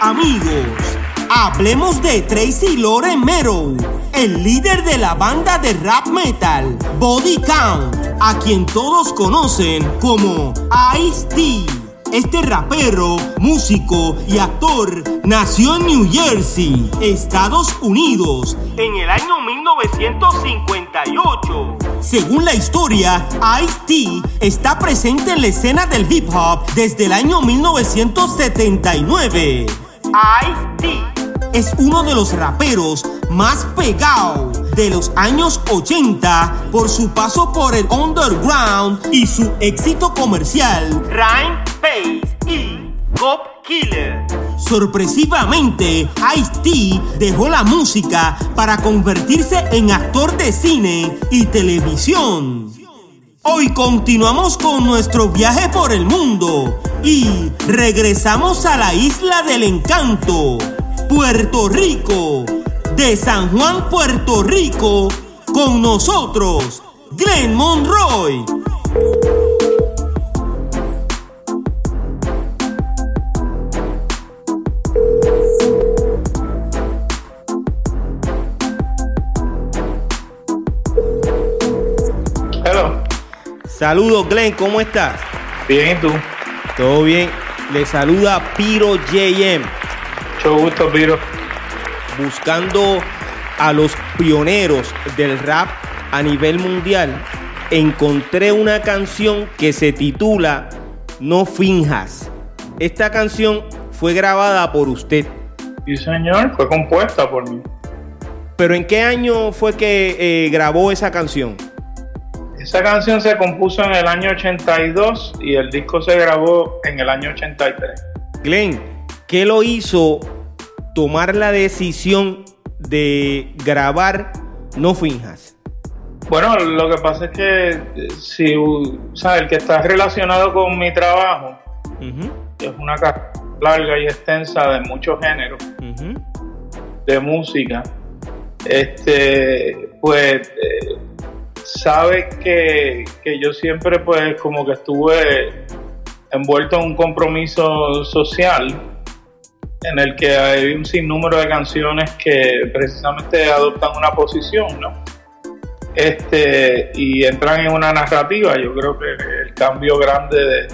amigos. Hablemos de Tracy Loren Merrow, el líder de la banda de rap metal Body Count, a quien todos conocen como Ice-T. Este rapero, músico y actor nació en New Jersey, Estados Unidos, en el año 1958. Según la historia, Ice-T está presente en la escena del hip hop desde el año 1979. Ice-T es uno de los raperos más pegados de los años 80 por su paso por el underground y su éxito comercial. Rhyme, Face y Cop Killer. Sorpresivamente, Ice-T dejó la música para convertirse en actor de cine y televisión. Hoy continuamos con nuestro viaje por el mundo y regresamos a la isla del encanto, Puerto Rico. De San Juan, Puerto Rico, con nosotros, Glenn Monroy. Saludos, Glenn, ¿cómo estás? Bien, ¿y tú? Todo bien. Le saluda Piro JM, Mucho gusto, Piro. buscando a los pioneros del rap a nivel mundial. Encontré una canción que se titula No finjas. Esta canción fue grabada por usted. Sí, señor, fue compuesta por mí. Pero ¿en qué año fue que eh, grabó esa canción? Esa canción se compuso en el año 82 y el disco se grabó en el año 83. Glenn, ¿qué lo hizo tomar la decisión de grabar No finjas? Bueno, lo que pasa es que eh, si, sabes, el que está relacionado con mi trabajo, que es una carrera larga y extensa de muchos géneros de música, este, pues eh, sabe que, que yo siempre pues como que estuve envuelto en un compromiso social en el que hay un sinnúmero de canciones que precisamente adoptan una posición, ¿no? Este, y entran en una narrativa. Yo creo que el cambio grande de,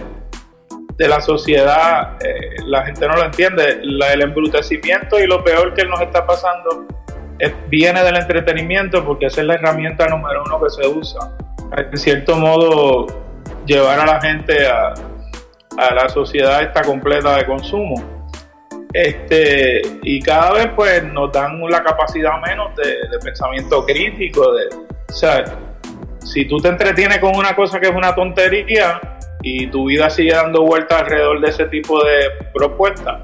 de la sociedad, eh, la gente no lo entiende. La- el embrutecimiento y lo peor que nos está pasando viene del entretenimiento porque esa es la herramienta número uno que se usa. En cierto modo, llevar a la gente a, la sociedad esta completa de consumo. Este, y cada vez pues nos dan la capacidad menos de, de pensamiento crítico, de, o sea, si tú te entretienes con una cosa que es una tontería y tu vida sigue dando vueltas alrededor de ese tipo de propuestas,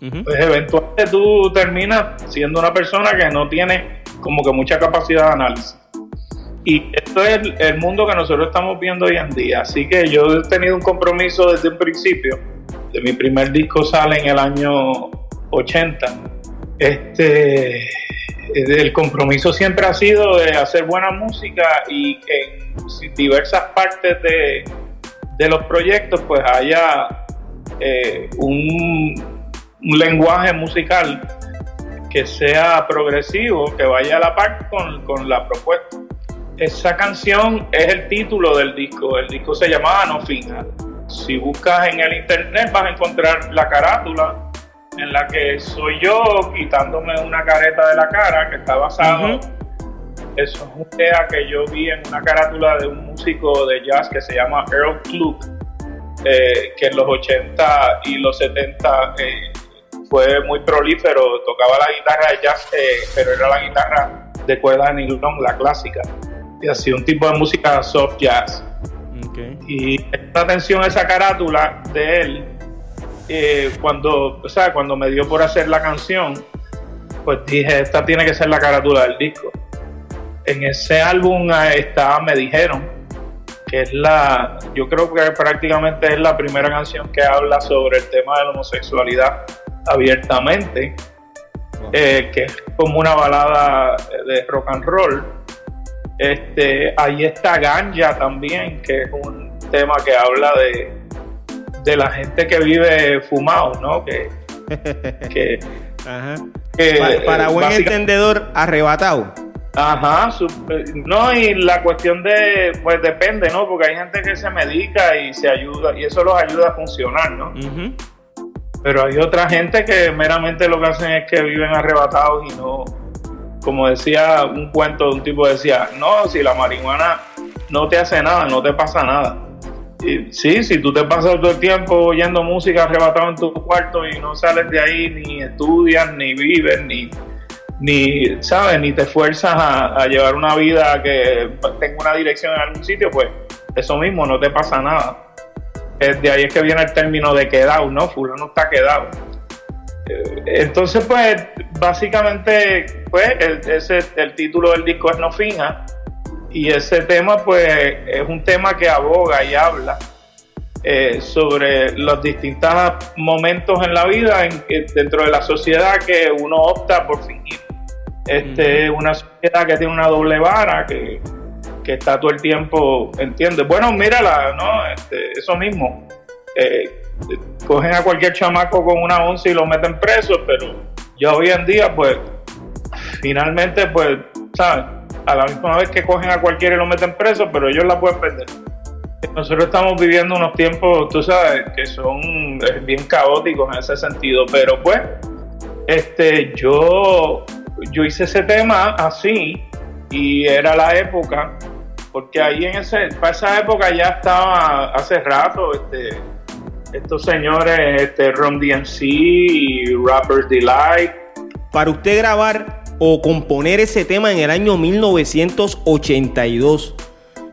Pues eventualmente tú terminas siendo una persona que no tiene como que mucha capacidad de análisis. Y esto es el, el mundo que nosotros estamos viendo hoy en día. Así que yo he tenido un compromiso desde un principio. De mi primer disco sale en el año 80. Este, el compromiso siempre ha sido de hacer buena música y que en diversas partes de, de los proyectos pues haya eh, un, un lenguaje musical que sea progresivo, que vaya a la par con, con la propuesta. Esa canción es el título del disco, el disco se llamaba No Finja. Si buscas en el internet vas a encontrar la carátula en la que soy yo quitándome una careta de la cara que está basado Ujú. eso es una idea que yo vi en una carátula de un músico de jazz que se llama Earl Klug, eh, que en los 80 y los 70 eh, fue muy prolífero, tocaba la guitarra de jazz, eh, pero era la guitarra de cuerda de nylon, la clásica. Y así un tipo de música soft jazz. Y esta atención a esa carátula de él, eh, cuando, o sea, cuando me dio por hacer la canción, pues dije, esta tiene que ser la carátula del disco. En ese álbum está Me Dijeron, que es la, yo creo que prácticamente es la primera canción que habla sobre el tema de la homosexualidad abiertamente, eh, que es como una balada de rock and roll. Este, ahí está Ganja también, que es un tema que habla de, de la gente que vive fumado, ¿no? Que, para, eh, buen entendedor, arrebatado. Ajá, no, y la cuestión de, pues depende, ¿no? Porque hay gente que se medica y se ayuda, y eso los ayuda a funcionar, ¿no? Pero hay otra gente que meramente lo que hacen es que viven arrebatados y no, como decía un cuento de un tipo decía, no, si la marihuana no te hace nada, no te pasa nada. Y, sí, si tú te pasas todo el tiempo oyendo música arrebatado en tu cuarto y no sales de ahí, ni estudias, ni vives, ni, ni sabes, ni te esfuerzas a, llevar una vida que tenga una dirección en algún sitio, pues eso mismo no te pasa nada. De ahí es que viene el término de quedado, ¿no? Fulano está quedado. Eh, entonces, pues, básicamente, pues, el, ese, el título del disco es No Fija y ese tema, pues, es un tema que aboga y habla eh, sobre los distintos momentos en la vida en, dentro de la sociedad que uno opta por fingir. Este, Una sociedad que tiene una doble vara, que, está todo el tiempo, ¿entiendes? Bueno, mírala, ¿no? Este, eso mismo. Eh, cogen a cualquier chamaco con una once y lo meten preso, pero ya hoy en día, pues, finalmente, pues, ¿sabes? A la misma vez que cogen a cualquiera y lo meten preso, pero ellos la pueden perder. Nosotros estamos viviendo unos tiempos, tú sabes, que son bien caóticos en ese sentido, pero pues, este, yo, yo hice ese tema así y era la época, porque ahí en ese, para esa época ya estaba hace rato, este, estos señores, este, Ron DMC y Rapper Delight. Para usted grabar o componer ese tema en el año 1982,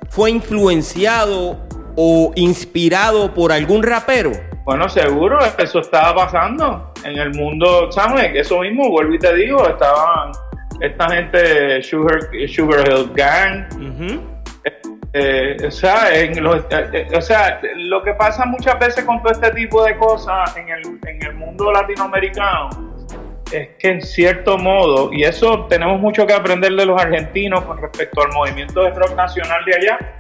¿fue influenciado o inspirado por algún rapero? Bueno, seguro, eso estaba pasando en el mundo, ¿sabes? Eso mismo, vuelvo y te digo, estaban esta gente, Sugar, Sugar Hill Gang, eh, o, sea, en eh, eh, o sea, lo que pasa muchas veces con todo este tipo de cosas en el, en el mundo latinoamericano es que en cierto modo, y eso tenemos mucho que aprender de los argentinos con respecto al movimiento de rock nacional de allá,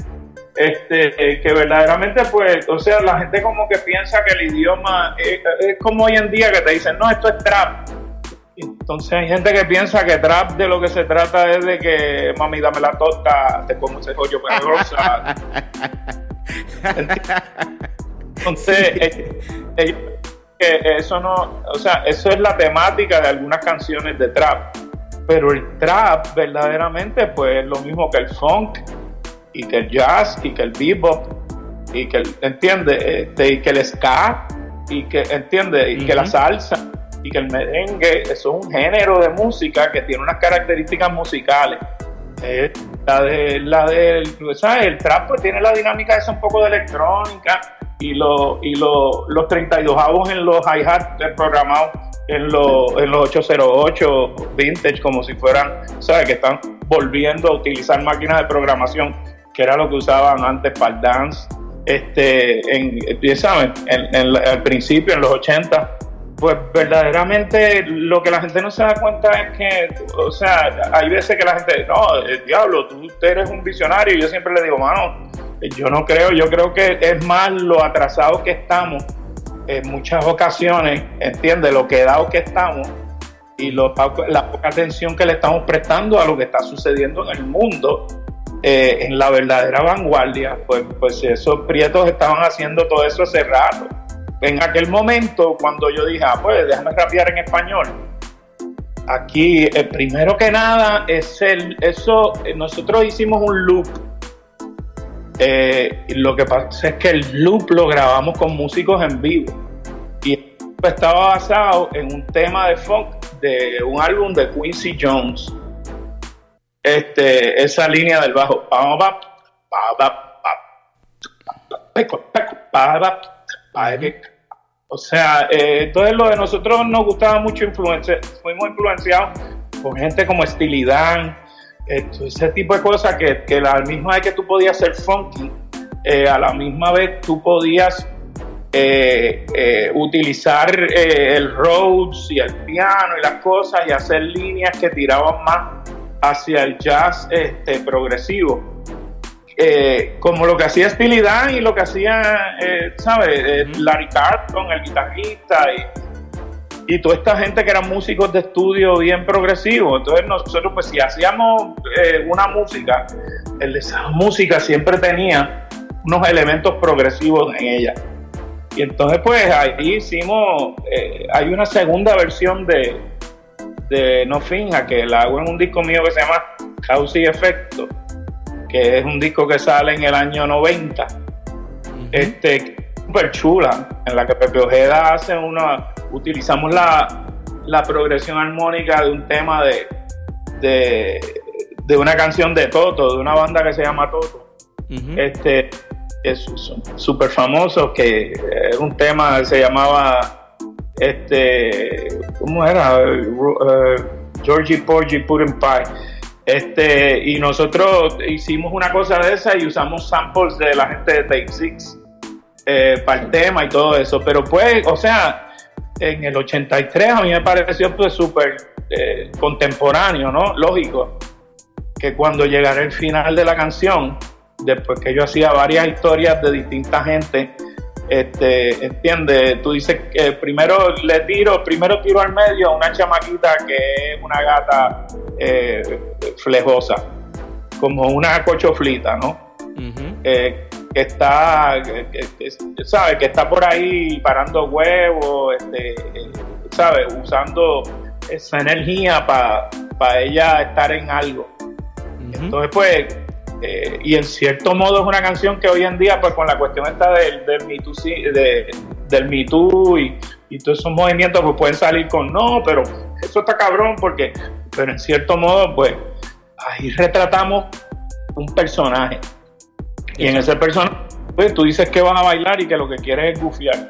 este, que verdaderamente, pues, o sea, la gente como que piensa que el idioma es, es como hoy en día que te dicen, no, esto es trap entonces hay gente que piensa que trap de lo que se trata es de que mami dame la torta, te como ese joyo peligrosa. Entonces, eh, eso no, o sea, eso es la temática de algunas canciones de trap. Pero el trap verdaderamente pues es lo mismo que el funk y que el jazz y que el bebop y que el, entiende, este, y que el ska y que entiende y que la salsa y que el merengue es un género de música que tiene unas características musicales. la de, la del, ¿sabes? El trap pues, tiene la dinámica esa un poco de electrónica y, lo, y lo, los 32 avos en los hi-hat programados en, los, en los 808 vintage como si fueran, ¿sabes? Que están volviendo a utilizar máquinas de programación que era lo que usaban antes para el dance. Este, en, ¿saben? En, en, al principio, en los 80, pues verdaderamente lo que la gente no se da cuenta es que, o sea, hay veces que la gente, no, el diablo, tú eres un visionario. Y yo siempre le digo, mano, yo no creo, yo creo que es más lo atrasado que estamos en muchas ocasiones, entiende, lo quedado que estamos y lo, la poca atención que le estamos prestando a lo que está sucediendo en el mundo. Eh, en la verdadera vanguardia, pues, pues esos prietos estaban haciendo todo eso hace rato en aquel momento, cuando yo dije, ah, pues déjame rapear en español, aquí, eh, primero que nada, es el, eso, eh, nosotros hicimos un loop. Eh, lo que pasa es que el loop lo grabamos con músicos en vivo. Y estaba basado en un tema de funk de un álbum de Quincy Jones. Este, esa línea del bajo. O sea, eh, entonces lo de nosotros nos gustaba mucho influencia, fuimos influenciados por gente como Estilidad, ese tipo de cosas que, que la misma vez que tú podías ser funky, eh, a la misma vez tú podías eh, eh, utilizar el Rhodes y el piano y las cosas y hacer líneas que tiraban más hacia el jazz este, progresivo. Como lo que hacía Steely y lo que hacía, ¿sabes? Larry Carlton, el guitarrista, y, y toda esta gente que eran músicos de estudio bien progresivos. Entonces nosotros pues si hacíamos eh, una música, el, esa música siempre tenía unos elementos progresivos en ella. Y entonces pues ahí hicimos, eh, hay una segunda versión de, de No Finja, que la hago en un disco mío que se llama Causa y Efecto, que es un disco que sale en el año 90. Este, súper chula, en la que Pepe Ojeda hace una, utilizamos la, la progresión armónica de un tema de, de, una canción de Toto, de una banda que se llama Toto. Este es súper famoso, que es un tema que se llamaba este ¿cómo era? Uh, Georgie Porgy Pudding Pie. Este, y nosotros hicimos una cosa de esa y usamos samples de la gente de Take Six eh, para el tema y todo eso. Pero pues, o sea, en el 83 a mí me pareció pues súper eh, contemporáneo, ¿no? Lógico, que cuando llegara el final de la canción, después que yo hacía varias historias de distinta gente, este, entiende, tú dices que primero le tiro, primero tiro al medio a una chamaquita que es una gata eh, flejosa, como una cochoflita, ¿no? que está, que, sabe, que está por ahí parando huevos, este, sabe, usando esa energía para ella estar en algo. Entonces, pues, eh, y en cierto modo es una canción que hoy en día, pues con la cuestión esta del, del Me Too, de, del Me y, y, todos esos movimientos, pues pueden salir con no, pero eso está cabrón, porque, pero en cierto modo, pues, ahí retratamos un personaje y en ese personaje, pues tú dices que vas a bailar y que lo que quieres es gufiar.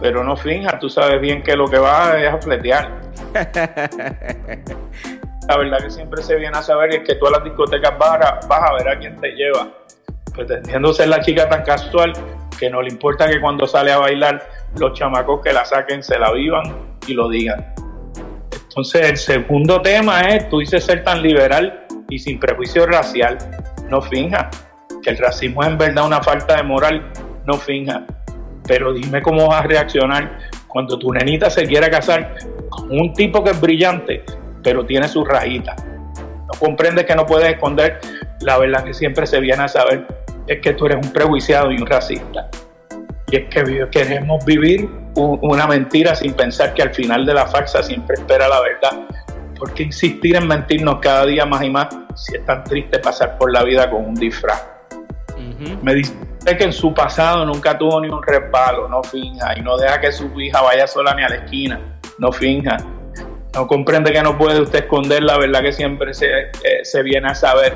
Pero no finja, tú sabes bien que lo que vas es a fletear. La verdad que siempre se viene a saber es que tú a las discotecas vas a, vas a ver a quién te lleva. Pretendiendo ser la chica tan casual que no le importa que cuando sale a bailar los chamacos que la saquen se la vivan y lo digan. Entonces el segundo tema es, tú dices ser tan liberal y sin prejuicio racial. No finja el racismo es en verdad una falta de moral, no finja. Pero dime cómo vas a reaccionar cuando tu nenita se quiera casar con un tipo que es brillante, pero tiene sus rayitas. No comprendes que no puedes esconder la verdad que siempre se viene a saber es que tú eres un prejuiciado y un racista. Y es que queremos vivir una mentira sin pensar que al final de la farsa siempre espera la verdad. ¿Por qué insistir en mentirnos cada día más y más si es tan triste pasar por la vida con un disfraz? Me dice que en su pasado nunca tuvo ni un respaldo, no finja, y no deja que su hija vaya sola ni a la esquina, no finja. No comprende que no puede usted esconder la verdad que siempre se, eh, se viene a saber.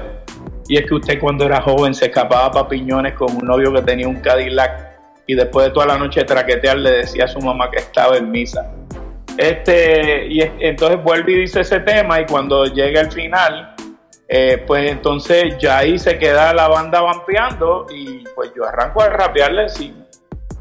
Y es que usted cuando era joven se escapaba para piñones con un novio que tenía un Cadillac y después de toda la noche traquetear le decía a su mamá que estaba en misa. Este, y entonces vuelve y dice ese tema y cuando llega el final, eh, pues entonces ya ahí se queda la banda vampeando y pues yo arranco a rapearle encima.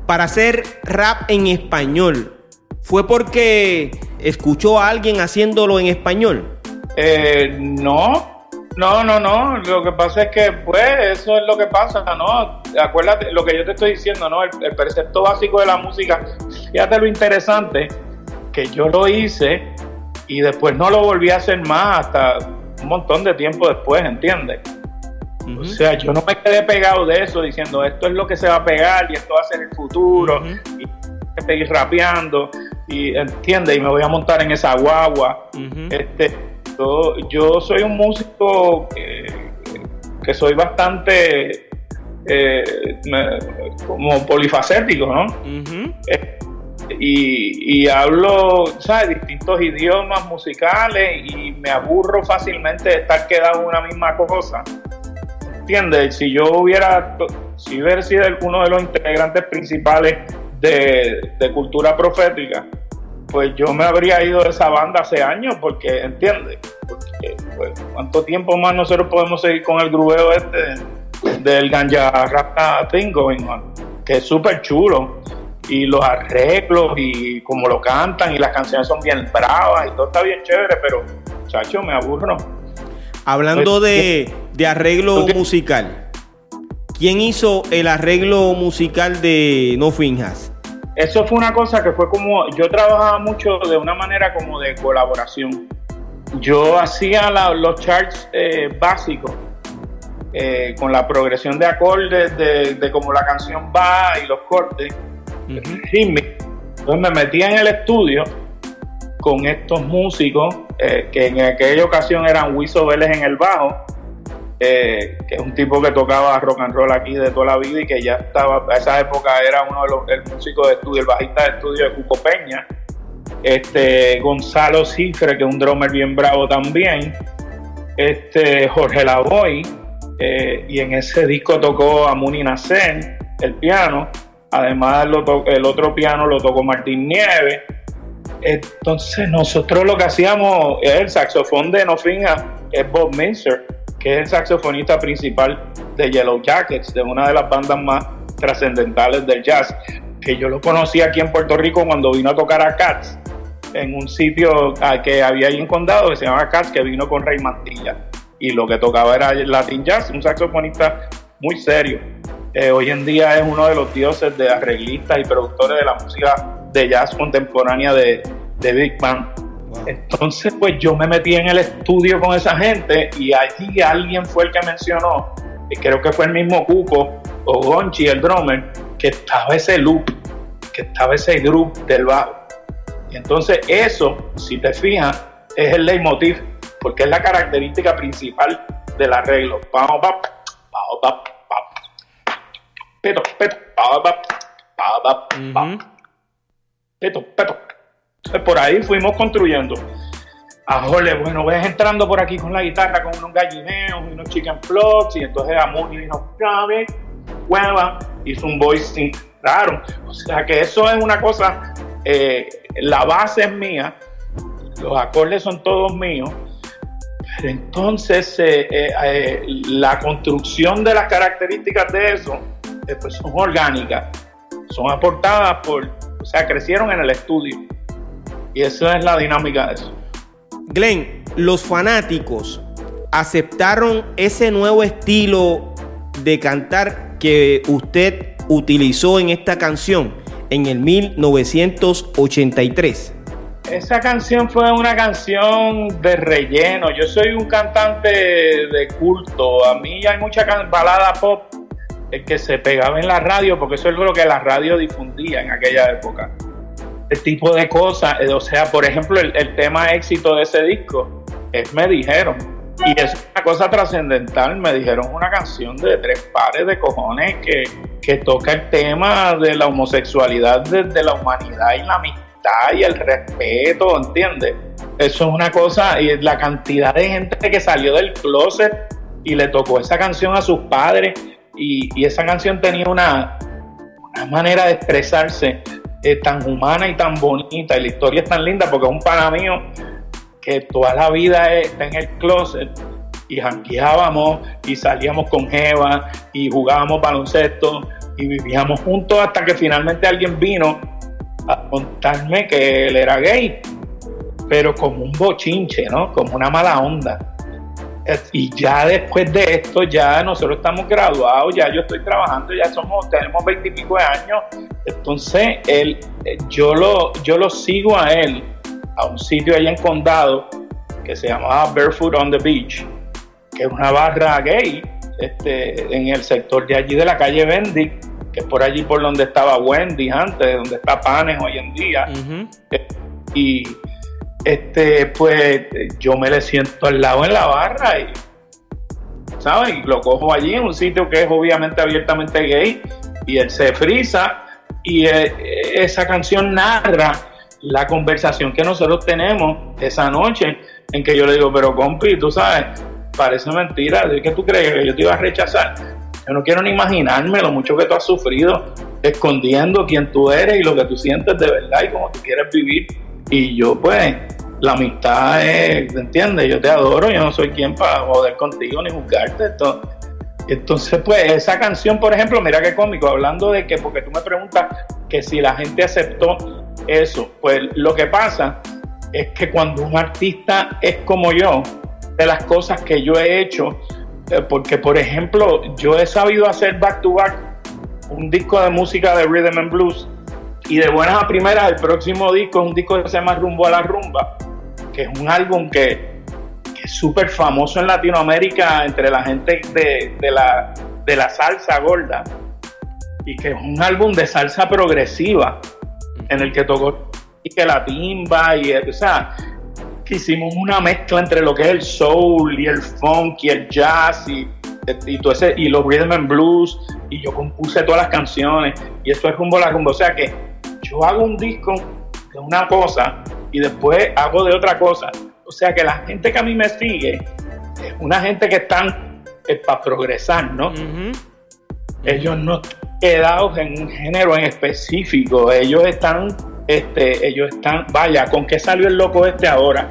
Para hacer rap en español, ¿fue porque escuchó a alguien haciéndolo en español? Eh, no, no, no, no. Lo que pasa es que, pues, eso es lo que pasa, ¿no? Acuérdate lo que yo te estoy diciendo, ¿no? El, el precepto básico de la música. Fíjate lo interesante, que yo lo hice y después no lo volví a hacer más hasta un montón de tiempo después, ¿entiendes? O sea, yo no me quedé pegado de eso diciendo esto es lo que se va a pegar y esto va a ser el futuro seguir rapeando y entiende y me voy a montar en esa guagua. Este, yo, soy un músico que, soy bastante eh, como polifacético, ¿no? y, hablo, ¿sabes?, distintos idiomas musicales y me aburro fácilmente de estar quedado en una misma cosa. ¿Entiendes? Si yo hubiera inclusive he sido uno de los integrantes principales de, de cultura profética, pues yo me habría ido de esa banda hace años, porque, ¿entiendes? Porque, pues, ¿cuánto tiempo más nosotros podemos seguir con el grubeo este del Ganja Thing going on? Que es súper chulo. Y los arreglos y como lo cantan y las canciones son bien bravas y todo está bien chévere, pero, chacho, me aburro. Hablando pues, de, de arreglo musical, ¿quién hizo el arreglo musical de No Finjas? Eso fue una cosa que fue como, yo trabajaba mucho de una manera como de colaboración. Yo hacía los charts eh, básicos eh, con la progresión de acordes, de, cómo la canción va y los cortes. Entonces me metía en el estudio con estos músicos eh, que en aquella ocasión eran Wiso Vélez en el bajo, eh, que es un tipo que tocaba rock and roll aquí de toda la vida y que ya estaba, a esa época era uno de los músicos de estudio, el bajista de estudio de Cuco Peña, este, Gonzalo Cifre, que es un drummer bien bravo también, este, Jorge Lavoy, eh, y en ese disco tocó a Muni Nacen, el piano, además el otro piano lo tocó Martín Nieves, entonces nosotros lo que hacíamos, el saxofón de Nofinga es Bob Minzer, que es el saxofonista principal de Yellow Jackets, de una de las bandas más trascendentales del jazz, que yo lo conocí aquí en Puerto Rico cuando vino a tocar a Cats, en un sitio que había ahí en Condado que se llama Cats, que vino con Rey Mantilla. Y lo que tocaba era Latin Jazz, un saxofonista muy serio. Eh, hoy en día es uno de los dioses de arreglistas y productores de la música de jazz contemporánea de, de Big Band entonces, pues yo me metí en el estudio con esa gente y allí alguien fue el que mencionó, y creo que fue el mismo Cuco o Gonchi, el drummer, que estaba ese loop, que estaba ese groove del bajo. Y entonces eso, si te fijas, es el leitmotiv, porque es la característica principal del arreglo. Peto, peto, peto, peto, por ahí fuimos construyendo. A jole, bueno, ves entrando por aquí con la guitarra con unos gallineos y unos chicken flops, y entonces Amuni dijo, cabe, hueva, hizo un voicing raro. O sea que eso es una cosa, eh, la base es mía, los acordes son todos míos, pero entonces eh, eh, la construcción de las características de eso pues son orgánicas, son aportadas por, o sea, crecieron en el estudio. Y esa es la dinámica de eso. Glenn, los fanáticos aceptaron ese nuevo estilo de cantar que usted utilizó en esta canción en el 1983. Esa canción fue una canción de relleno. Yo soy un cantante de culto. A mí hay mucha balada pop que se pegaba en la radio porque eso es lo que la radio difundía en aquella época este tipo de cosas. Eh, o sea, por ejemplo, el, tema éxito de ese disco es Me Dijeron. Y es una cosa trascendental. Me dijeron una canción de tres pares de cojones que, que toca el tema de la homosexualidad desde la humanidad y la amistad y el respeto, ¿entiendes? Eso es una cosa, y la cantidad de gente que salió del closet y le tocó esa canción a sus padres, y, y esa canción tenía una, una manera de expresarse es tan humana y tan bonita y la historia es tan linda porque es un pana mío que toda la vida está en el closet y jangueábamos y salíamos con Jeva y jugábamos baloncesto y vivíamos juntos hasta que finalmente alguien vino a contarme que él era gay, pero como un bochinche, ¿no? Como una mala onda. Y ya después de esto, ya nosotros estamos graduados, ya yo estoy trabajando, ya somos, tenemos veintipico de años. Entonces, él, yo, lo, yo lo sigo a él a un sitio allá en Condado que se llamaba Barefoot on the Beach, que es una barra gay este, en el sector de allí de la calle Bendy, que es por allí por donde estaba Wendy antes, donde está Panes hoy en día. Y este, pues yo me le siento al lado en la barra y, lo cojo allí en un sitio que es obviamente abiertamente gay y él se frisa y eh, esa canción narra la conversación que nosotros tenemos esa noche en que yo le digo, pero compi, tú sabes, parece mentira, ¿de qué tú crees que yo te iba a rechazar? yo no quiero ni imaginarme lo mucho que tú has sufrido escondiendo quién tú eres y lo que tú sientes de verdad y cómo tú quieres vivir. Y yo, pues, la amistad es, ¿entiendes? Yo te adoro, yo no soy quien para joder contigo ni juzgarte. Entonces, pues, esa canción, por ejemplo, mira qué cómico, hablando de que, porque tú me preguntas que si la gente aceptó eso, pues lo que pasa es que cuando un artista es como yo, de las cosas que yo he hecho, eh, porque por ejemplo, yo he sabido hacer back to back un disco de música de rhythm and blues y de buenas a primeras el próximo disco es un disco que se llama Rumbo a la Rumba, que es un álbum que, es súper famoso en Latinoamérica entre la gente de, la, de la salsa gorda y que es un álbum de salsa progresiva en el que tocó y que la timba y o sea hicimos una mezcla entre lo que es el soul y el funk y el jazz y, y, todo ese, y los rhythm and blues y yo compuse todas las canciones y esto es rumbo a la rumbo. O sea que yo hago un disco de una cosa y después hago de otra cosa. O sea que la gente que a mí me sigue es una gente que están para progresar, ¿no? Ellos no están quedados en un género en específico, ellos están, este, ellos están, vaya, ¿con qué salió el loco este ahora?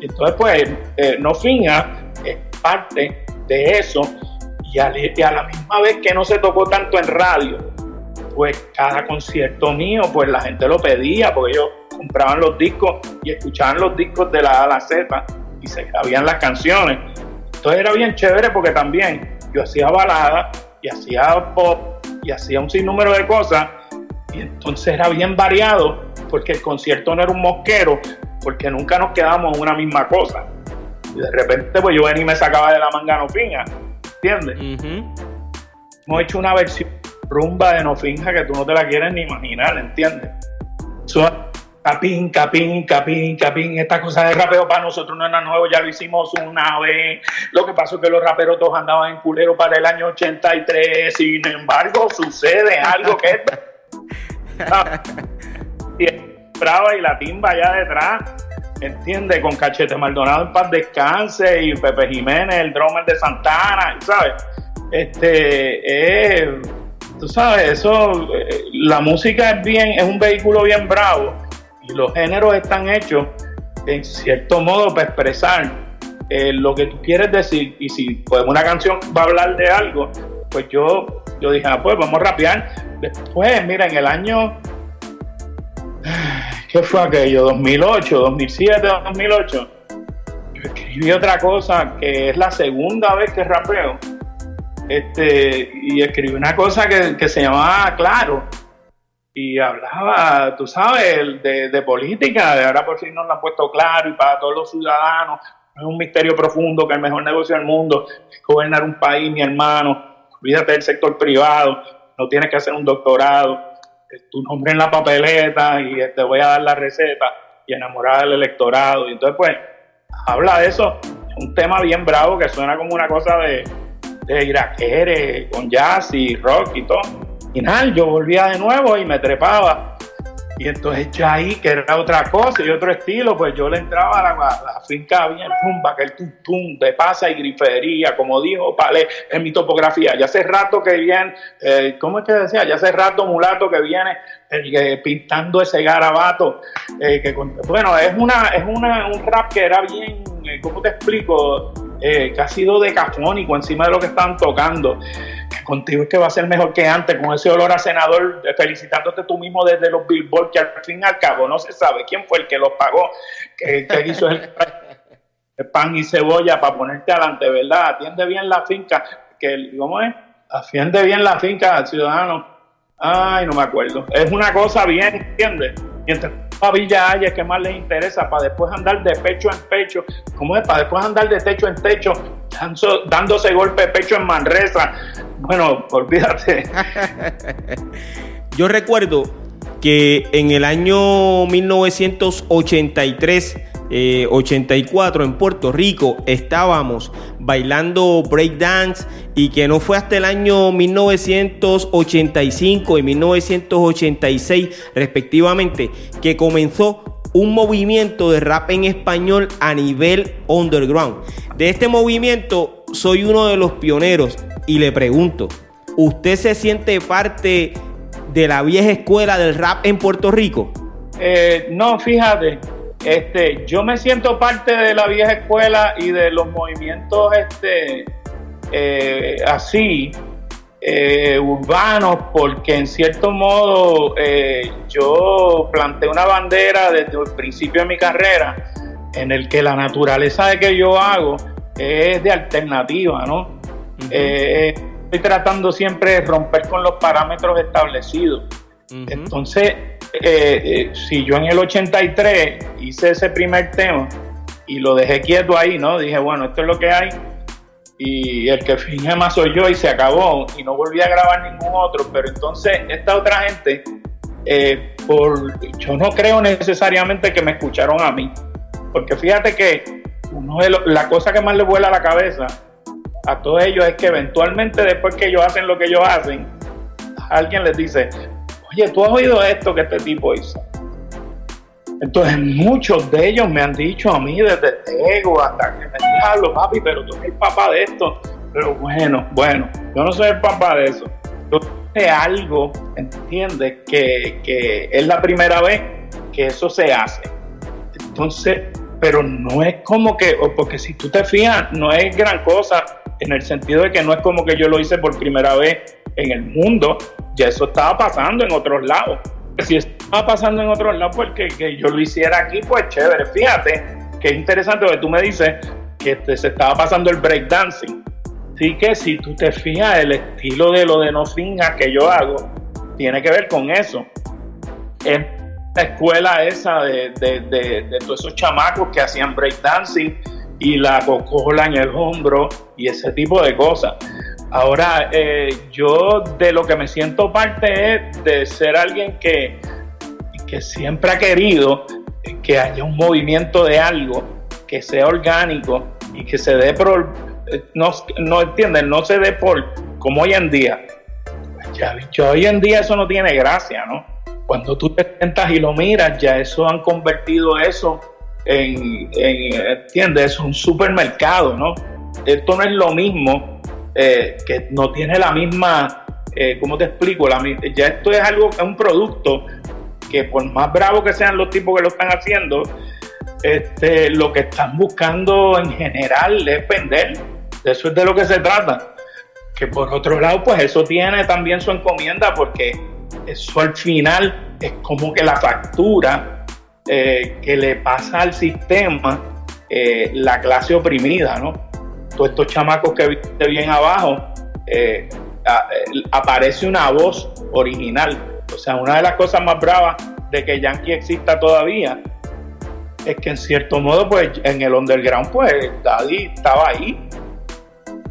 Entonces, pues, eh, No Finja es parte de eso y a, la misma vez que no se tocó tanto en radio, pues cada concierto mío, pues la gente lo pedía porque ellos compraban los discos y escuchaban los discos de la A a la Z y se grabían las canciones. Entonces era bien chévere porque también yo hacía balada y hacía pop y hacía un sinnúmero de cosas y entonces era bien variado porque el concierto no era un mosquero, porque nunca nos quedamos en una misma cosa. Y de repente, pues yo venía y me sacaba de la manga Nofinja, ¿entiendes? Hemos hecho una versión rumba de Nofinja que tú no te la quieres ni imaginar, ¿entiendes? capín, capín, capín, capín. Esta cosa de rapeo para nosotros no era nuevo, ya lo hicimos una vez. Lo que pasó es que los raperos todos andaban en culero para el año 83. Sin embargo, sucede algo que brava y la timba allá detrás, ¿entiendes? Con Cachete Maldonado en paz descanse y Pepe Jiménez, el drummer de Santana, ¿sabes? Este, eh, tú sabes, eso, eh, la música es bien, es un vehículo bien bravo y los géneros están hechos en cierto modo para expresar eh, lo que tú quieres decir y si pues una canción va a hablar de algo, pues yo, yo dije, ah, pues vamos a rapear. Después, mira, en el año ¿qué fue aquello? 2008, 2007, 2008. Yo escribí otra cosa que es la segunda vez que rapeo. Este, y escribí una cosa que, se llamaba Claro. Y hablaba, tú sabes, de, política, de ahora por fin nos lo han puesto claro y para todos los ciudadanos. es un misterio profundo que el mejor negocio del mundo es gobernar un país, mi hermano. Olvídate del sector privado, no tienes que hacer un doctorado tu nombre en la papeleta y te voy a dar la receta y enamorar al electorado. Y entonces, pues, habla de eso. un tema bien bravo que suena como una cosa de, de con jazz y rock y todo. Y nada, yo volvía de nuevo y me trepaba y entonces ya ahí, que era otra cosa y otro estilo, pues yo le entraba a la, finca bien rumba, que el tum tum de pasa y grifería, como dijo Pale en mi topografía. Ya hace rato que viene, eh, ¿cómo es que decía? Ya hace rato mulato que viene eh, pintando ese garabato. Eh, que, bueno, es, una, es una, un rap que era bien, ¿cómo te explico? Que ha sido decafónico encima de lo que están tocando contigo es que va a ser mejor que antes, con ese olor a senador, eh, felicitándote tú mismo desde los billboards, que al fin y al cabo no se sabe quién fue el que los pagó, que, hizo el, pan y cebolla para ponerte adelante, ¿verdad? Atiende bien la finca, que, ¿cómo es? Atiende bien la finca ciudadano. Ay, no me acuerdo. Es una cosa bien, ¿entiendes? Mientras a Villa Haya, que más les interesa? Para después andar de pecho en pecho. ¿Cómo es? Para después andar de techo en techo, dándose golpe de pecho en Manresa. Bueno, olvídate. Yo recuerdo que en el año 1983 84 eh, en Puerto Rico estábamos bailando breakdance y que no fue hasta el año 1985 y 1986 respectivamente que comenzó un movimiento de rap en español a nivel underground. De este movimiento soy uno de los pioneros y le pregunto, ¿usted se siente parte de la vieja escuela del rap en Puerto Rico? Eh, no, fíjate, este, yo me siento parte de la vieja escuela y de los movimientos este, eh, así, eh, urbanos, porque en cierto modo yo planteé una bandera desde el principio de mi carrera en el que la naturaleza de que yo hago es de alternativa, ¿no? estoy tratando siempre de romper con los parámetros establecidos. Entonces, eh, eh, si yo en el 83 hice ese primer tema y lo dejé quieto ahí, ¿no? Dije, bueno, esto es lo que hay y el que finge más soy yo y se acabó y no volví a grabar ningún otro, pero entonces esta otra gente, eh, por, yo no creo necesariamente que me escucharon a mí, porque fíjate que uno de la cosa que más le vuela a la cabeza a todos ellos es que eventualmente después que ellos hacen lo que ellos hacen, alguien les dice, oye, tú has oído esto que este tipo hizo. Entonces muchos de ellos me han dicho a mí desde ego hasta que me diablo papi, pero tú eres el papá de esto. Pero bueno, bueno, yo no soy el papá de eso. Yo sé algo, ¿entiendes? Que, que es la primera vez que eso se hace. Entonces, pero no es como que, porque si tú te fijas, no es gran cosa en el sentido de que no es como que yo lo hice por primera vez en el mundo, ya eso estaba pasando en otros lados. Si estaba pasando en otros lados, pues que, yo lo hiciera aquí, pues chévere. Fíjate que es interesante lo que tú me dices, que se estaba pasando el breakdancing. Así que si tú te fijas, el estilo de lo de no finja que yo hago tiene que ver con eso. Es la escuela esa de, de todos esos chamacos que hacían breakdancing y la cocola en el hombro y ese tipo de cosas. Ahora, eh, yo de lo que me siento parte es de ser alguien que, que siempre ha querido que haya un movimiento de algo que sea orgánico y que se dé por, no, no entienden, no se dé por, como hoy en día. Ya, hoy en día eso no tiene gracia, ¿no? Cuando tú te sientas y lo miras, ya eso han convertido eso en, en ¿entiendes? Es un supermercado, ¿no? Esto no es lo mismo eh, que no tiene la misma, eh, ¿cómo te explico? Ya esto es algo, es un producto que por más bravo que sean los tipos que lo están haciendo, este, lo que están buscando en general es vender. De eso es de lo que se trata. Que por otro lado, pues eso tiene también su encomienda porque eso al final es como que la factura eh, que le pasa al sistema la clase oprimida, ¿no? Todos estos chamacos que viste bien abajo, eh, aparece una voz original. O sea, una de las cosas más bravas de que Yankee exista todavía es que en cierto modo, pues en el underground, pues Daddy estaba ahí.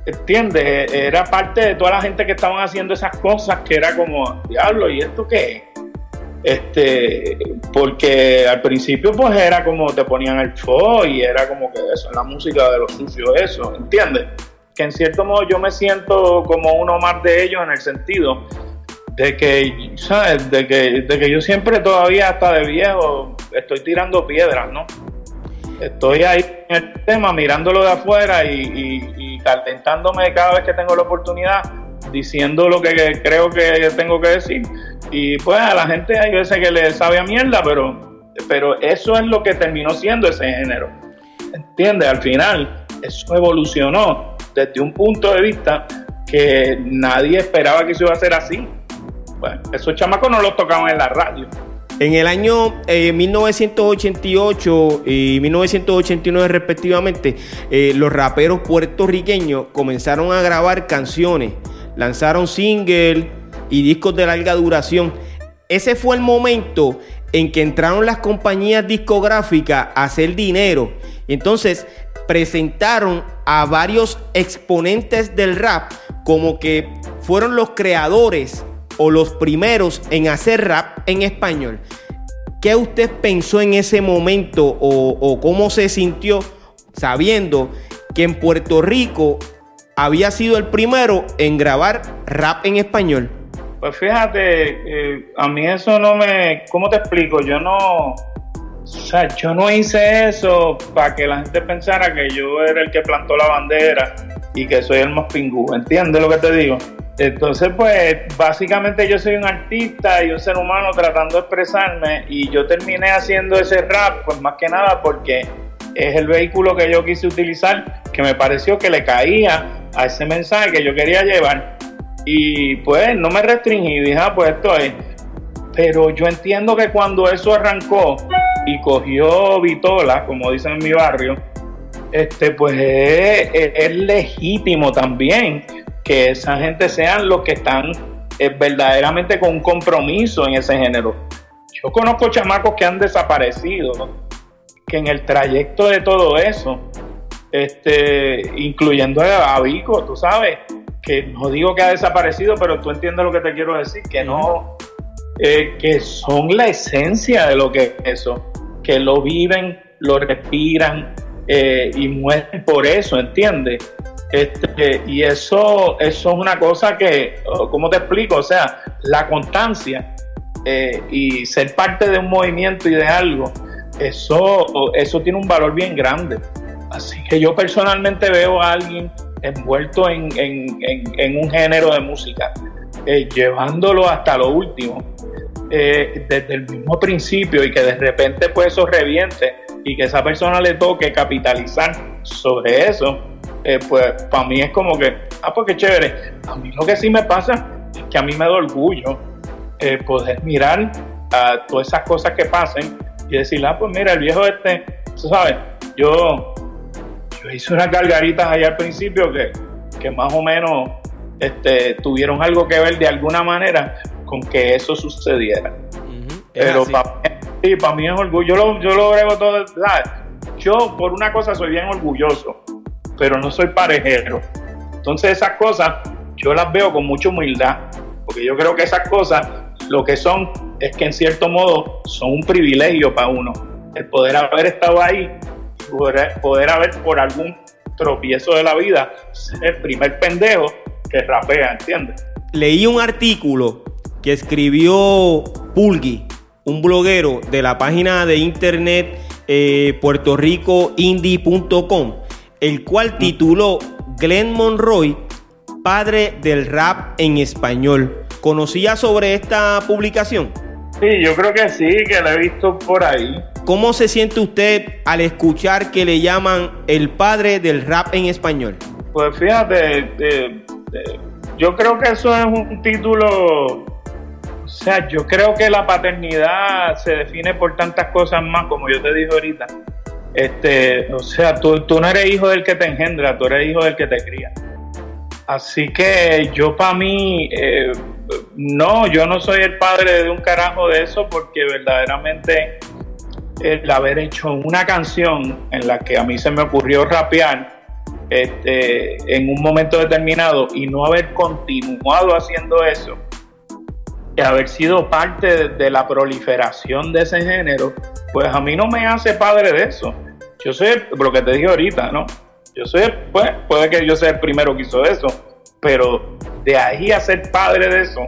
¿Entiendes? Era parte de toda la gente que estaban haciendo esas cosas que era como, diablo, ¿y esto qué es? Este porque al principio pues era como te ponían el show y era como que eso, la música de los sucios eso, ¿entiendes? Que en cierto modo yo me siento como uno más de ellos en el sentido de que, ¿sabes? De que, de que yo siempre todavía hasta de viejo estoy tirando piedras, ¿no? Estoy ahí en el tema mirándolo de afuera y, calentándome cada vez que tengo la oportunidad diciendo lo que creo que tengo que decir. Y pues a la gente hay veces que le sabe a mierda, pero, pero eso es lo que terminó siendo ese género. ¿Entiendes? Al final, eso evolucionó desde un punto de vista que nadie esperaba que eso iba a ser así. Bueno, esos chamacos no los tocaban en la radio. En el año 1988 eh, y 1989 respectivamente, eh, los raperos puertorriqueños comenzaron a grabar canciones lanzaron singles y discos de larga duración. Ese fue el momento en que entraron las compañías discográficas a hacer dinero. Y entonces presentaron a varios exponentes del rap como que fueron los creadores o los primeros en hacer rap en español. ¿Qué usted pensó en ese momento o, o cómo se sintió sabiendo que en Puerto Rico había sido el primero en grabar rap en español. Pues fíjate, eh, a mí eso no me, ¿cómo te explico? Yo no, o sea, yo no hice eso para que la gente pensara que yo era el que plantó la bandera y que soy el más pingú. ¿Entiendes lo que te digo? Entonces, pues, básicamente yo soy un artista y un ser humano tratando de expresarme y yo terminé haciendo ese rap, pues más que nada porque es el vehículo que yo quise utilizar, que me pareció que le caía a ese mensaje que yo quería llevar. Y pues no me restringí, dije, ah, pues esto es. Pero yo entiendo que cuando eso arrancó y cogió Vitola, como dicen en mi barrio, este, pues es, legítimo también que esa gente sean los que están eh, verdaderamente con un compromiso en ese género. Yo conozco chamacos que han desaparecido, que en el trayecto de todo eso, este, incluyendo a Vico, tú sabes, que no digo que ha desaparecido, pero tú entiendes lo que te quiero decir, que no, eh, que son la esencia de lo que es eso, que lo viven, lo respiran eh, y mueren por eso, ¿entiendes? Este, y eso, eso es una cosa que, oh, ¿cómo te explico? O sea, la constancia eh, y ser parte de un movimiento y de algo, eso, eso tiene un valor bien grande. Así que yo personalmente veo a alguien envuelto en, un género de música, eh, llevándolo hasta lo último, eh, desde el mismo principio y que de repente pues eso reviente y que esa persona le toque capitalizar sobre eso, eh, pues para mí es como que, ah, pues qué chévere. A mí lo que sí me pasa es que a mí me da orgullo poder mirar a todas esas cosas que pasen y decir, ah, pues mira, el viejo este, tú sabes, yo yo hice unas gargaritas ahí al principio que, que más o menos este, tuvieron algo que ver de alguna manera con que eso sucediera. Pero para mí, para mí es orgullo. Yo lo, yo lo brego todo. Yo, por una cosa, soy bien orgulloso, pero no soy parejero. Entonces, esas cosas yo las veo con mucha humildad, porque yo creo que esas cosas lo que son es que en cierto modo son un privilegio para uno. El poder haber estado ahí poder, haber por algún tropiezo de la vida el primer pendejo que rapea, ¿entiendes? Leí un artículo que escribió Pulgui, un bloguero de la página de internet eh, puertorricoindie.com, el cual mm. tituló Glenn Monroy, padre del rap en español. ¿Conocía sobre esta publicación? Sí, yo creo que sí, que la he visto por ahí. ¿Cómo se siente usted al escuchar que le llaman el padre del rap en español? Pues fíjate, yo creo que eso es un título, o sea, yo creo que la paternidad se define por tantas cosas más, como yo te dije ahorita. Este, o sea, tú, tú no eres hijo del que te engendra, tú eres hijo del que te cría. Así que yo para mí, eh, no, yo no soy el padre de un carajo de eso porque verdaderamente el haber hecho una canción en la que a mí se me ocurrió rapear este, en un momento determinado y no haber continuado haciendo eso, y haber sido parte de, la proliferación de ese género, pues a mí no me hace padre de eso. Yo sé lo que te dije ahorita, ¿no? Yo sé, pues, puede que yo sea el primero que hizo eso, pero de ahí a ser padre de eso,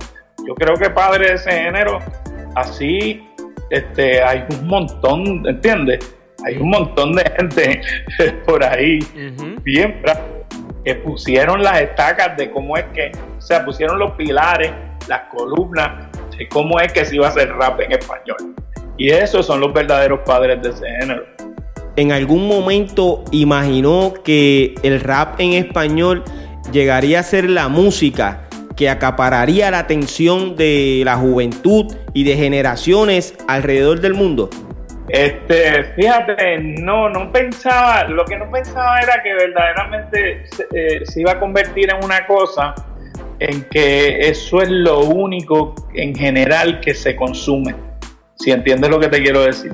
yo creo que padre de ese género, así este, hay un montón, ¿entiendes? Hay un montón de gente por ahí, bien que pusieron las estacas de cómo es que, o sea, pusieron los pilares, las columnas de cómo es que se iba a hacer rap en español. Y esos son los verdaderos padres de ese género. ¿En algún momento imaginó que el rap en español llegaría a ser la música que acapararía la atención de la juventud y de generaciones alrededor del mundo? Este, fíjate, no, no pensaba, lo que no pensaba era que verdaderamente se, eh, iba a convertir en una cosa en que eso es lo único en general que se consume. Si entiendes lo que te quiero decir.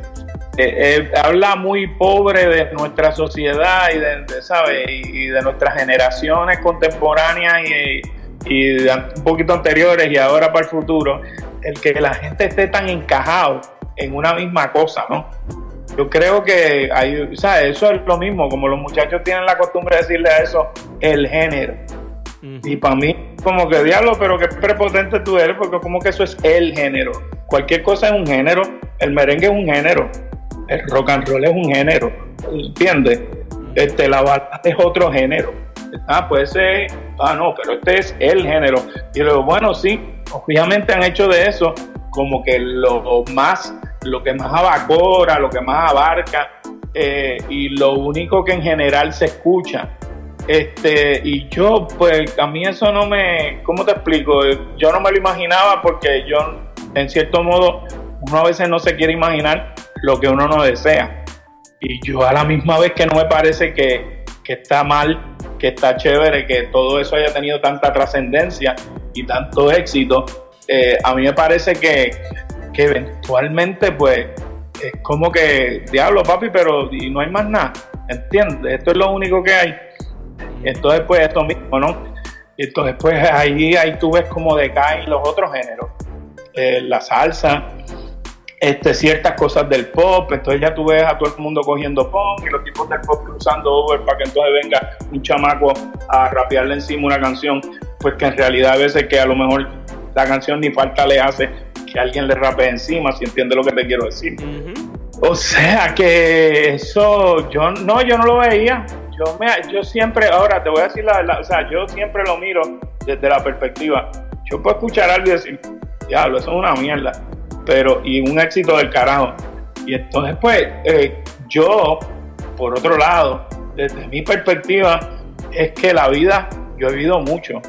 Eh, eh, habla muy pobre de nuestra sociedad y de, Y, de nuestras generaciones contemporáneas y un poquito anteriores y ahora para el futuro, el que la gente esté tan encajado en una misma cosa, ¿no? Yo creo que hay, o sea, eso es lo mismo, como los muchachos tienen la costumbre de decirle a eso el género. Y para mí, como que diablo, pero qué prepotente tú eres, porque como que eso es el género. Cualquier cosa es un género, el merengue es un género, el rock and roll es un género, ¿entiendes? Este, la balada es otro género ah, pues ese, ah, no, pero este es el género. Y luego, bueno, sí, obviamente han hecho de eso como que lo más, lo que más abacora, lo que más abarca, eh, y lo único que en general se escucha. Este, y yo, pues, a mí eso no me, ¿cómo te explico? Yo no me lo imaginaba porque yo, en cierto modo, uno a veces no se quiere imaginar lo que uno no desea. Y yo a la misma vez que no me parece que, que está mal, que está chévere, que todo eso haya tenido tanta trascendencia y tanto éxito, eh, a mí me parece que, que eventualmente, pues, es como que, diablo, papi, pero y no hay más nada, ¿entiendes? Esto es lo único que hay. Entonces, pues, esto mismo, ¿no? Entonces, pues, ahí, ahí tú ves como decaen los otros géneros. Eh, la salsa, este, ciertas cosas del pop, entonces ya tú ves a todo el mundo cogiendo pop y los tipos del pop cruzando over para que entonces venga un chamaco a rapearle encima una canción, pues que en realidad a veces que a lo mejor la canción ni falta le hace que alguien le rape encima, si entiende lo que te quiero decir. O sea que eso, yo no, yo no lo veía. Yo, me, yo siempre, ahora te voy a decir la verdad, o sea, yo siempre lo miro desde la perspectiva. Yo puedo escuchar a alguien decir, diablo, eso es una mierda, pero, y un éxito del carajo. Y entonces, pues, eh, yo, por otro lado, desde mi perspectiva, es que la vida, yo he vivido mucho.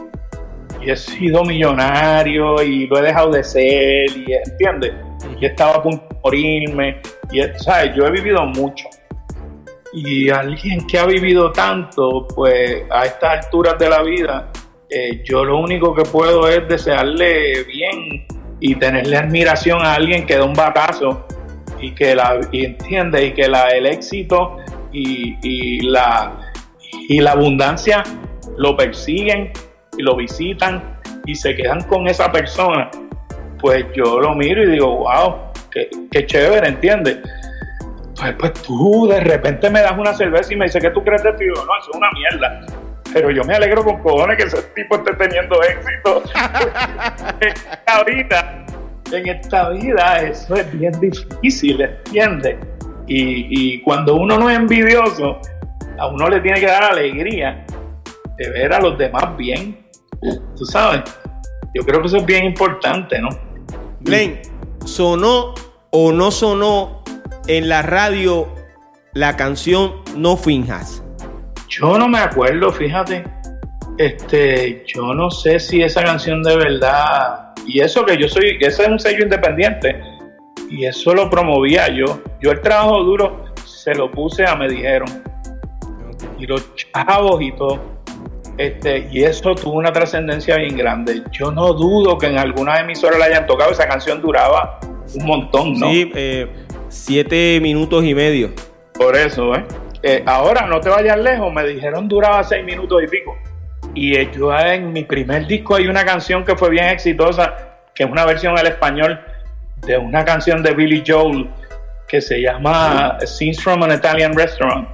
Y he sido millonario y lo he dejado de ser y entiendes y estaba a punto de morirme y sabes yo he vivido mucho. Y alguien que ha vivido tanto pues a estas alturas de la vida eh, yo lo único que puedo es desearle bien y tenerle admiración a alguien que da un batazo y que la y entiende y que la el éxito y, y la y la abundancia lo persiguen y lo visitan y se quedan con esa persona, pues yo lo miro y digo, wow, qué, qué chévere, ¿entiendes? Pues, pues tú de repente me das una cerveza y me dices, ¿qué tú crees de ti? no, eso es una mierda. Pero yo me alegro con cojones que ese tipo esté teniendo éxito. vida, en esta vida, eso es bien difícil, ¿entiendes? Y, y cuando uno no es envidioso, a uno le tiene que dar alegría de ver a los demás bien Tú sabes, yo creo que eso es bien importante, ¿no? Glenn, ¿sonó o no sonó en la radio la canción No Finjas? Yo no me acuerdo, fíjate. Este, yo no sé si esa canción de verdad. Y eso que yo soy, ese es un sello independiente. Y eso lo promovía yo. Yo el trabajo duro se lo puse a me dijeron. Y los chavos y todo. Este, y eso tuvo una trascendencia bien grande. Yo no dudo que en algunas emisoras la hayan tocado, esa canción duraba un montón, ¿no? Sí, eh, siete minutos y medio. Por eso, ¿eh? ¿Eh? ahora no te vayas lejos, me dijeron duraba seis minutos y pico. Y yo en mi primer disco hay una canción que fue bien exitosa, que es una versión al español de una canción de Billy Joel que se llama Scenes from an Italian Restaurant,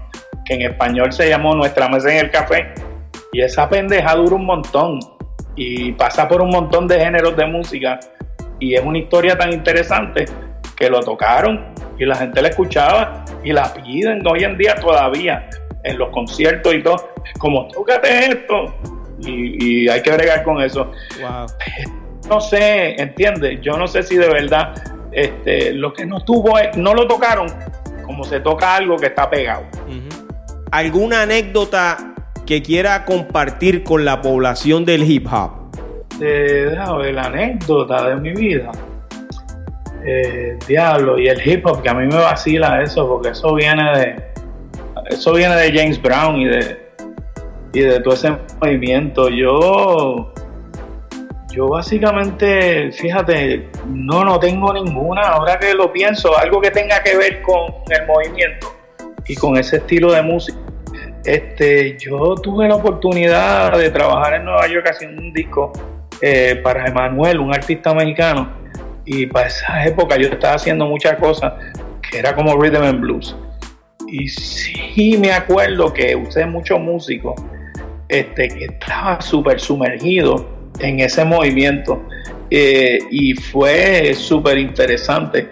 que en español se llamó Nuestra Mesa en el Café y esa pendeja dura un montón y pasa por un montón de géneros de música y es una historia tan interesante que lo tocaron y la gente la escuchaba y la piden hoy en día todavía en los conciertos y todo, como tócate esto y, hay que bregar con eso. No sé, entiende, yo no sé si de verdad este, lo que no tuvo, no lo tocaron como se toca algo que está pegado. ¿Alguna anécdota que quiera compartir con la población del hip hop? Eh, la anécdota de mi vida. Eh, diablo, y el hip hop, que a mí me vacila eso, porque eso viene de. Eso viene de James Brown y de. Y de todo ese movimiento. Yo. Yo básicamente, fíjate, no, no tengo ninguna. Ahora que lo pienso, algo que tenga que ver con el movimiento y con ese estilo de música este, yo tuve la oportunidad de trabajar en Nueva York haciendo un disco eh, para Emanuel, un artista mexicano, y para esa época yo estaba haciendo muchas cosas que era como rhythm and blues. Y sí me acuerdo que usé muchos músicos este, que estaba súper sumergido en ese movimiento eh, y fue súper interesante.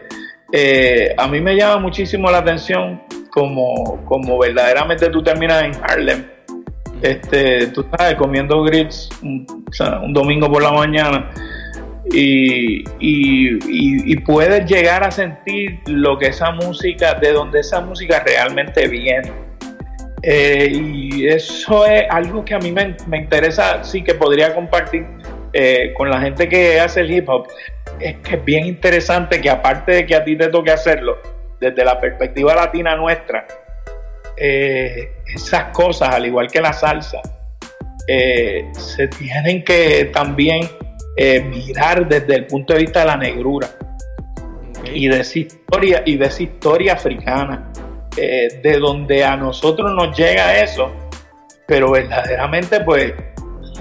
Eh, a mí me llama muchísimo la atención como, como verdaderamente tú terminas en Harlem este, tú sabes, comiendo grits un, un domingo por la mañana y, y, puedes llegar a sentir lo que esa música, de donde esa música realmente viene. Eh, y eso es algo que a mí me, me interesa, sí que podría compartir eh, con la gente que hace el hip hop. Es que es bien interesante que aparte de que a ti te toque hacerlo, desde la perspectiva latina nuestra, eh, esas cosas, al igual que la salsa, se tienen que también eh, mirar desde el punto de vista de la negrura y de esa historia y de esa historia africana, eh, de donde a nosotros nos llega eso, pero verdaderamente pues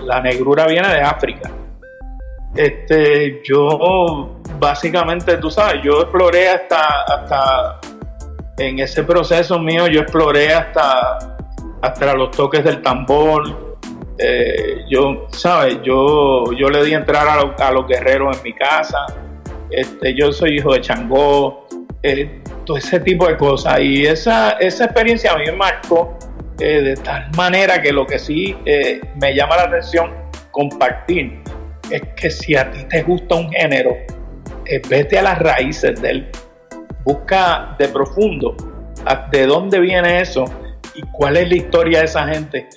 la negrura viene de África. Este, yo básicamente, tú sabes, yo exploré hasta, hasta en ese proceso mío, yo exploré hasta, hasta los toques del tambor, eh, yo, ¿sabes? Yo, yo le di entrar a, los guerreros en mi casa. Este, yo soy hijo de Changó, eh, todo ese tipo de cosas. Y esa, esa experiencia a mí me marcó eh, de tal manera que lo que sí me llama la atención compartir es que si a ti te gusta un género, vete a las raíces de él, busca de profundo de dónde viene eso y cuál es la historia de esa gente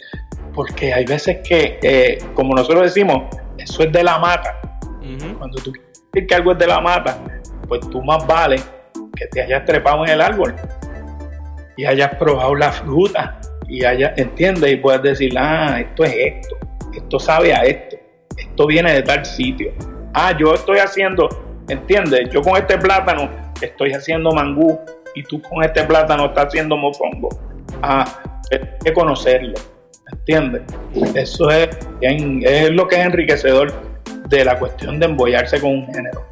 porque hay veces que, eh, como nosotros decimos, eso es de la mata. Cuando tú quieres que algo es de la mata, pues tú más vale que te hayas trepado en el árbol y hayas probado la fruta y hayas, entiendes, y puedes decir, ah, esto es esto, esto sabe a esto, esto viene de tal sitio. Ah, yo estoy haciendo, entiendes, yo con este plátano estoy haciendo mangú y tú con este plátano estás haciendo mofongo. Ah, hay que conocerlo ¿Entiendes? Eso es, es lo que es enriquecedor de la cuestión de embollarse con un género.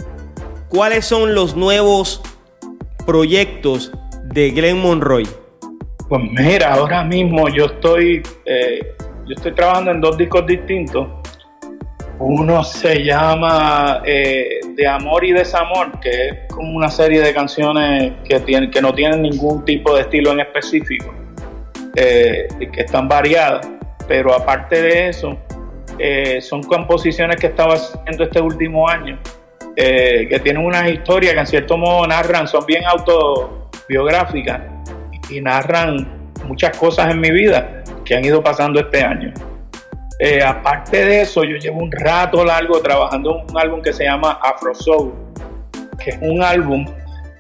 ¿Cuáles son los nuevos proyectos de Glenn Monroy? Pues mira, ahora mismo yo estoy, eh, yo estoy trabajando en dos discos distintos. Uno se llama eh, De Amor y Desamor, que es como una serie de canciones que, tienen, que no tienen ningún tipo de estilo en específico eh, que están variadas, pero aparte de eso, eh, son composiciones que estaba haciendo este último año, eh, que tienen unas historias que en cierto modo narran, son bien autobiográficas y narran muchas cosas en mi vida que han ido pasando este año. aparte de eso, yo llevo un rato largo trabajando en un álbum que se llama Afro Soul, que es un álbum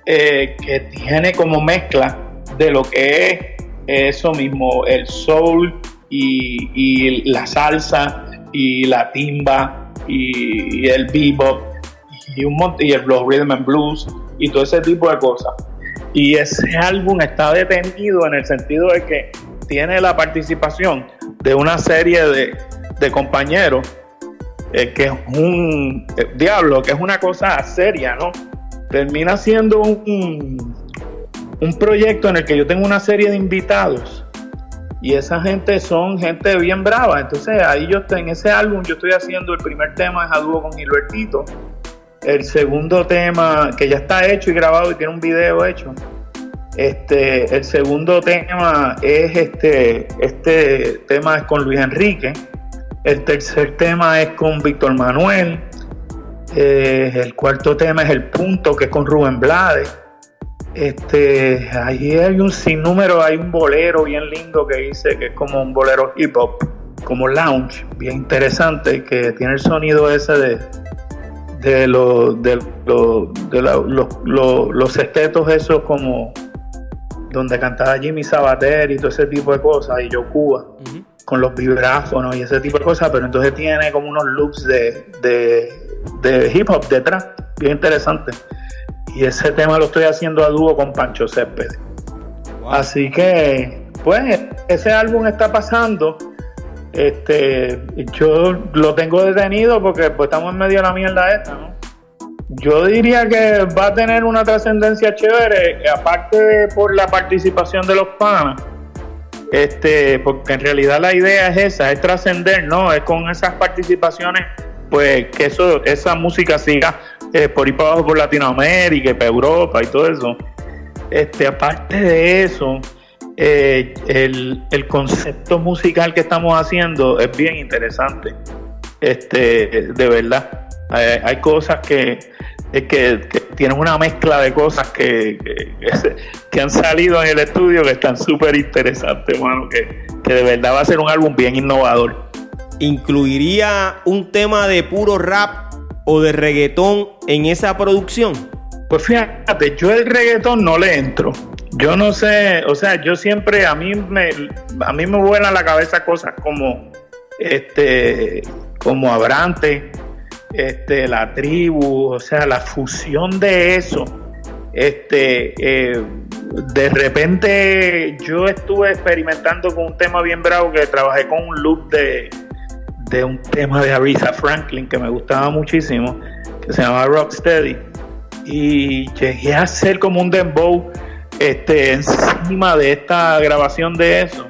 que tiene como mezcla de lo que es eso mismo, el soul y, la salsa y la timba y, el bebop y, un y el rhythm and blues y todo ese tipo de cosas. Y ese álbum está detenido en el sentido de que tiene la participación de una serie de, compañeros eh, que es un eh, diablo, que es una cosa seria, ¿no? Termina siendo un proyecto en el que yo tengo una serie de invitados y esa gente son gente bien brava. Entonces ahí yo en ese álbum yo estoy haciendo el primer tema es a dúo con Gilbertito. El segundo tema que ya está hecho y grabado y tiene un video hecho. Este, el segundo tema es este, este tema es con Luis Enrique. El tercer tema es con Víctor Manuel. Eh, el cuarto tema es El Punto, que es con Rubén Blades. Este, ahí hay un sinnúmero, hay un bolero bien lindo que dice que es como un bolero hip hop, como lounge, bien interesante, que tiene el sonido ese de, de, los de, de los estetos esos como donde cantaba Jimmy Sabater y todo ese tipo de cosas, y yo Cuba, con los vibráfonos y ese tipo de cosas, pero entonces tiene como unos loops de, de, de hip hop detrás, bien interesante y ese tema lo estoy haciendo a dúo con Pancho Céspedes. Así que, pues, ese álbum está pasando. Este, yo lo tengo detenido porque pues, estamos en medio de la mierda esta, ¿no? Yo diría que va a tener una trascendencia chévere, aparte por la participación de los panas. Este, porque en realidad la idea es esa, es trascender, ¿no? Es con esas participaciones, pues que eso, esa música siga eh, por ir para abajo por Latinoamérica, para Europa y todo eso. Este, aparte de eso, eh, el, el, concepto musical que estamos haciendo es bien interesante. Este, de verdad. Hay, cosas que, que, tienen una mezcla de cosas que, que, han salido en el estudio que están súper interesantes, bueno, que, que de verdad va a ser un álbum bien innovador. ¿Incluiría un tema de puro rap o de reggaetón en esa producción? Pues fíjate, yo el reggaetón no le entro. Yo no sé, o sea, yo siempre a mí me a mí me la cabeza cosas como este como Abrante, este la tribu, o sea, la fusión de eso. Este eh, de repente yo estuve experimentando con un tema bien bravo que trabajé con un loop de, de un tema de Aretha Franklin que me gustaba muchísimo, que se llama Rocksteady. Y llegué a hacer como un dembow este, encima de esta grabación de eso.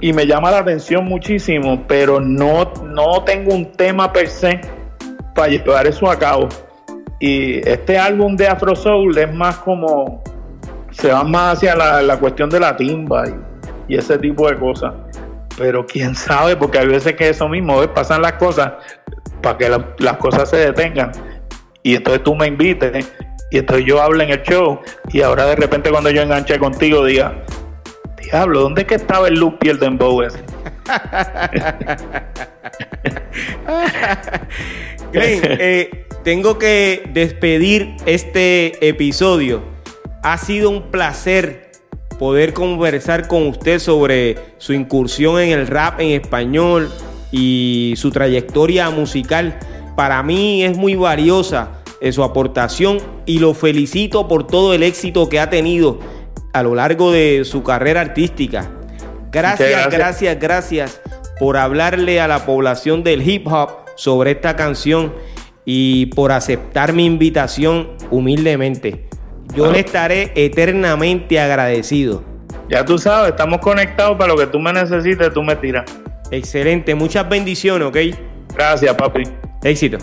Y me llama la atención muchísimo, pero no, no tengo un tema per se para llevar eso a cabo. Y este álbum de Afro Soul es más como, se va más hacia la, cuestión de la timba y, ese tipo de cosas. Pero quién sabe, porque hay veces que eso mismo, pasan las cosas para que las cosas se detengan. Y entonces tú me invites y entonces yo hablo en el show y ahora de repente cuando yo enganché contigo diga, diablo, ¿dónde es que estaba el loop y el dembow ese? eh, tengo que despedir este episodio. Ha sido un placer poder conversar con usted sobre su incursión en el rap en español y su trayectoria musical. Para mí es muy valiosa en su aportación y lo felicito por todo el éxito que ha tenido a lo largo de su carrera artística. Gracias, gracias, gracias, por hablarle a la población del hip hop sobre esta canción y por aceptar mi invitación humildemente. Yo le estaré eternamente agradecido. Ya tú sabes, estamos conectados para lo que tú me necesites, tú me tiras. Excelente, muchas bendiciones, ¿ok? Gracias, papi. Éxito.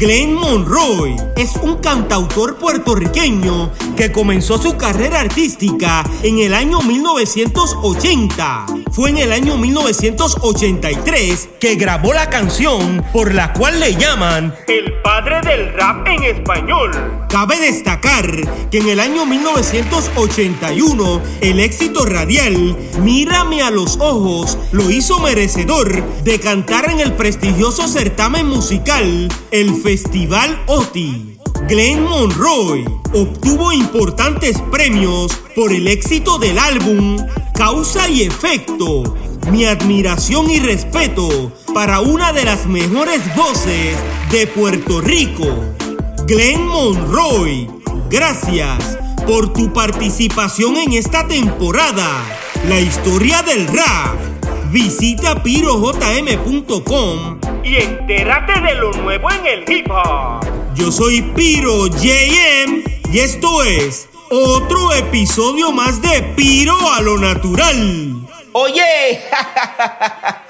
Glenn Monroy es un cantautor puertorriqueño que comenzó su carrera artística en el año 1980. Fue en el año 1983 que grabó la canción por la cual le llaman el padre del rap en español. Cabe destacar que en el año 1981 el éxito radial Mírame a los ojos lo hizo merecedor de cantar en el prestigioso certamen musical El Festival OTI. Glenn Monroy obtuvo importantes premios por el éxito del álbum Causa y Efecto. Mi admiración y respeto para una de las mejores voces de Puerto Rico, Glenn Monroy. Gracias por tu participación en esta temporada. La historia del rap. Visita pirojm.com y entérate de lo nuevo en el hip hop. Yo soy Piro JM y esto es otro episodio más de Piro a lo natural. Oye,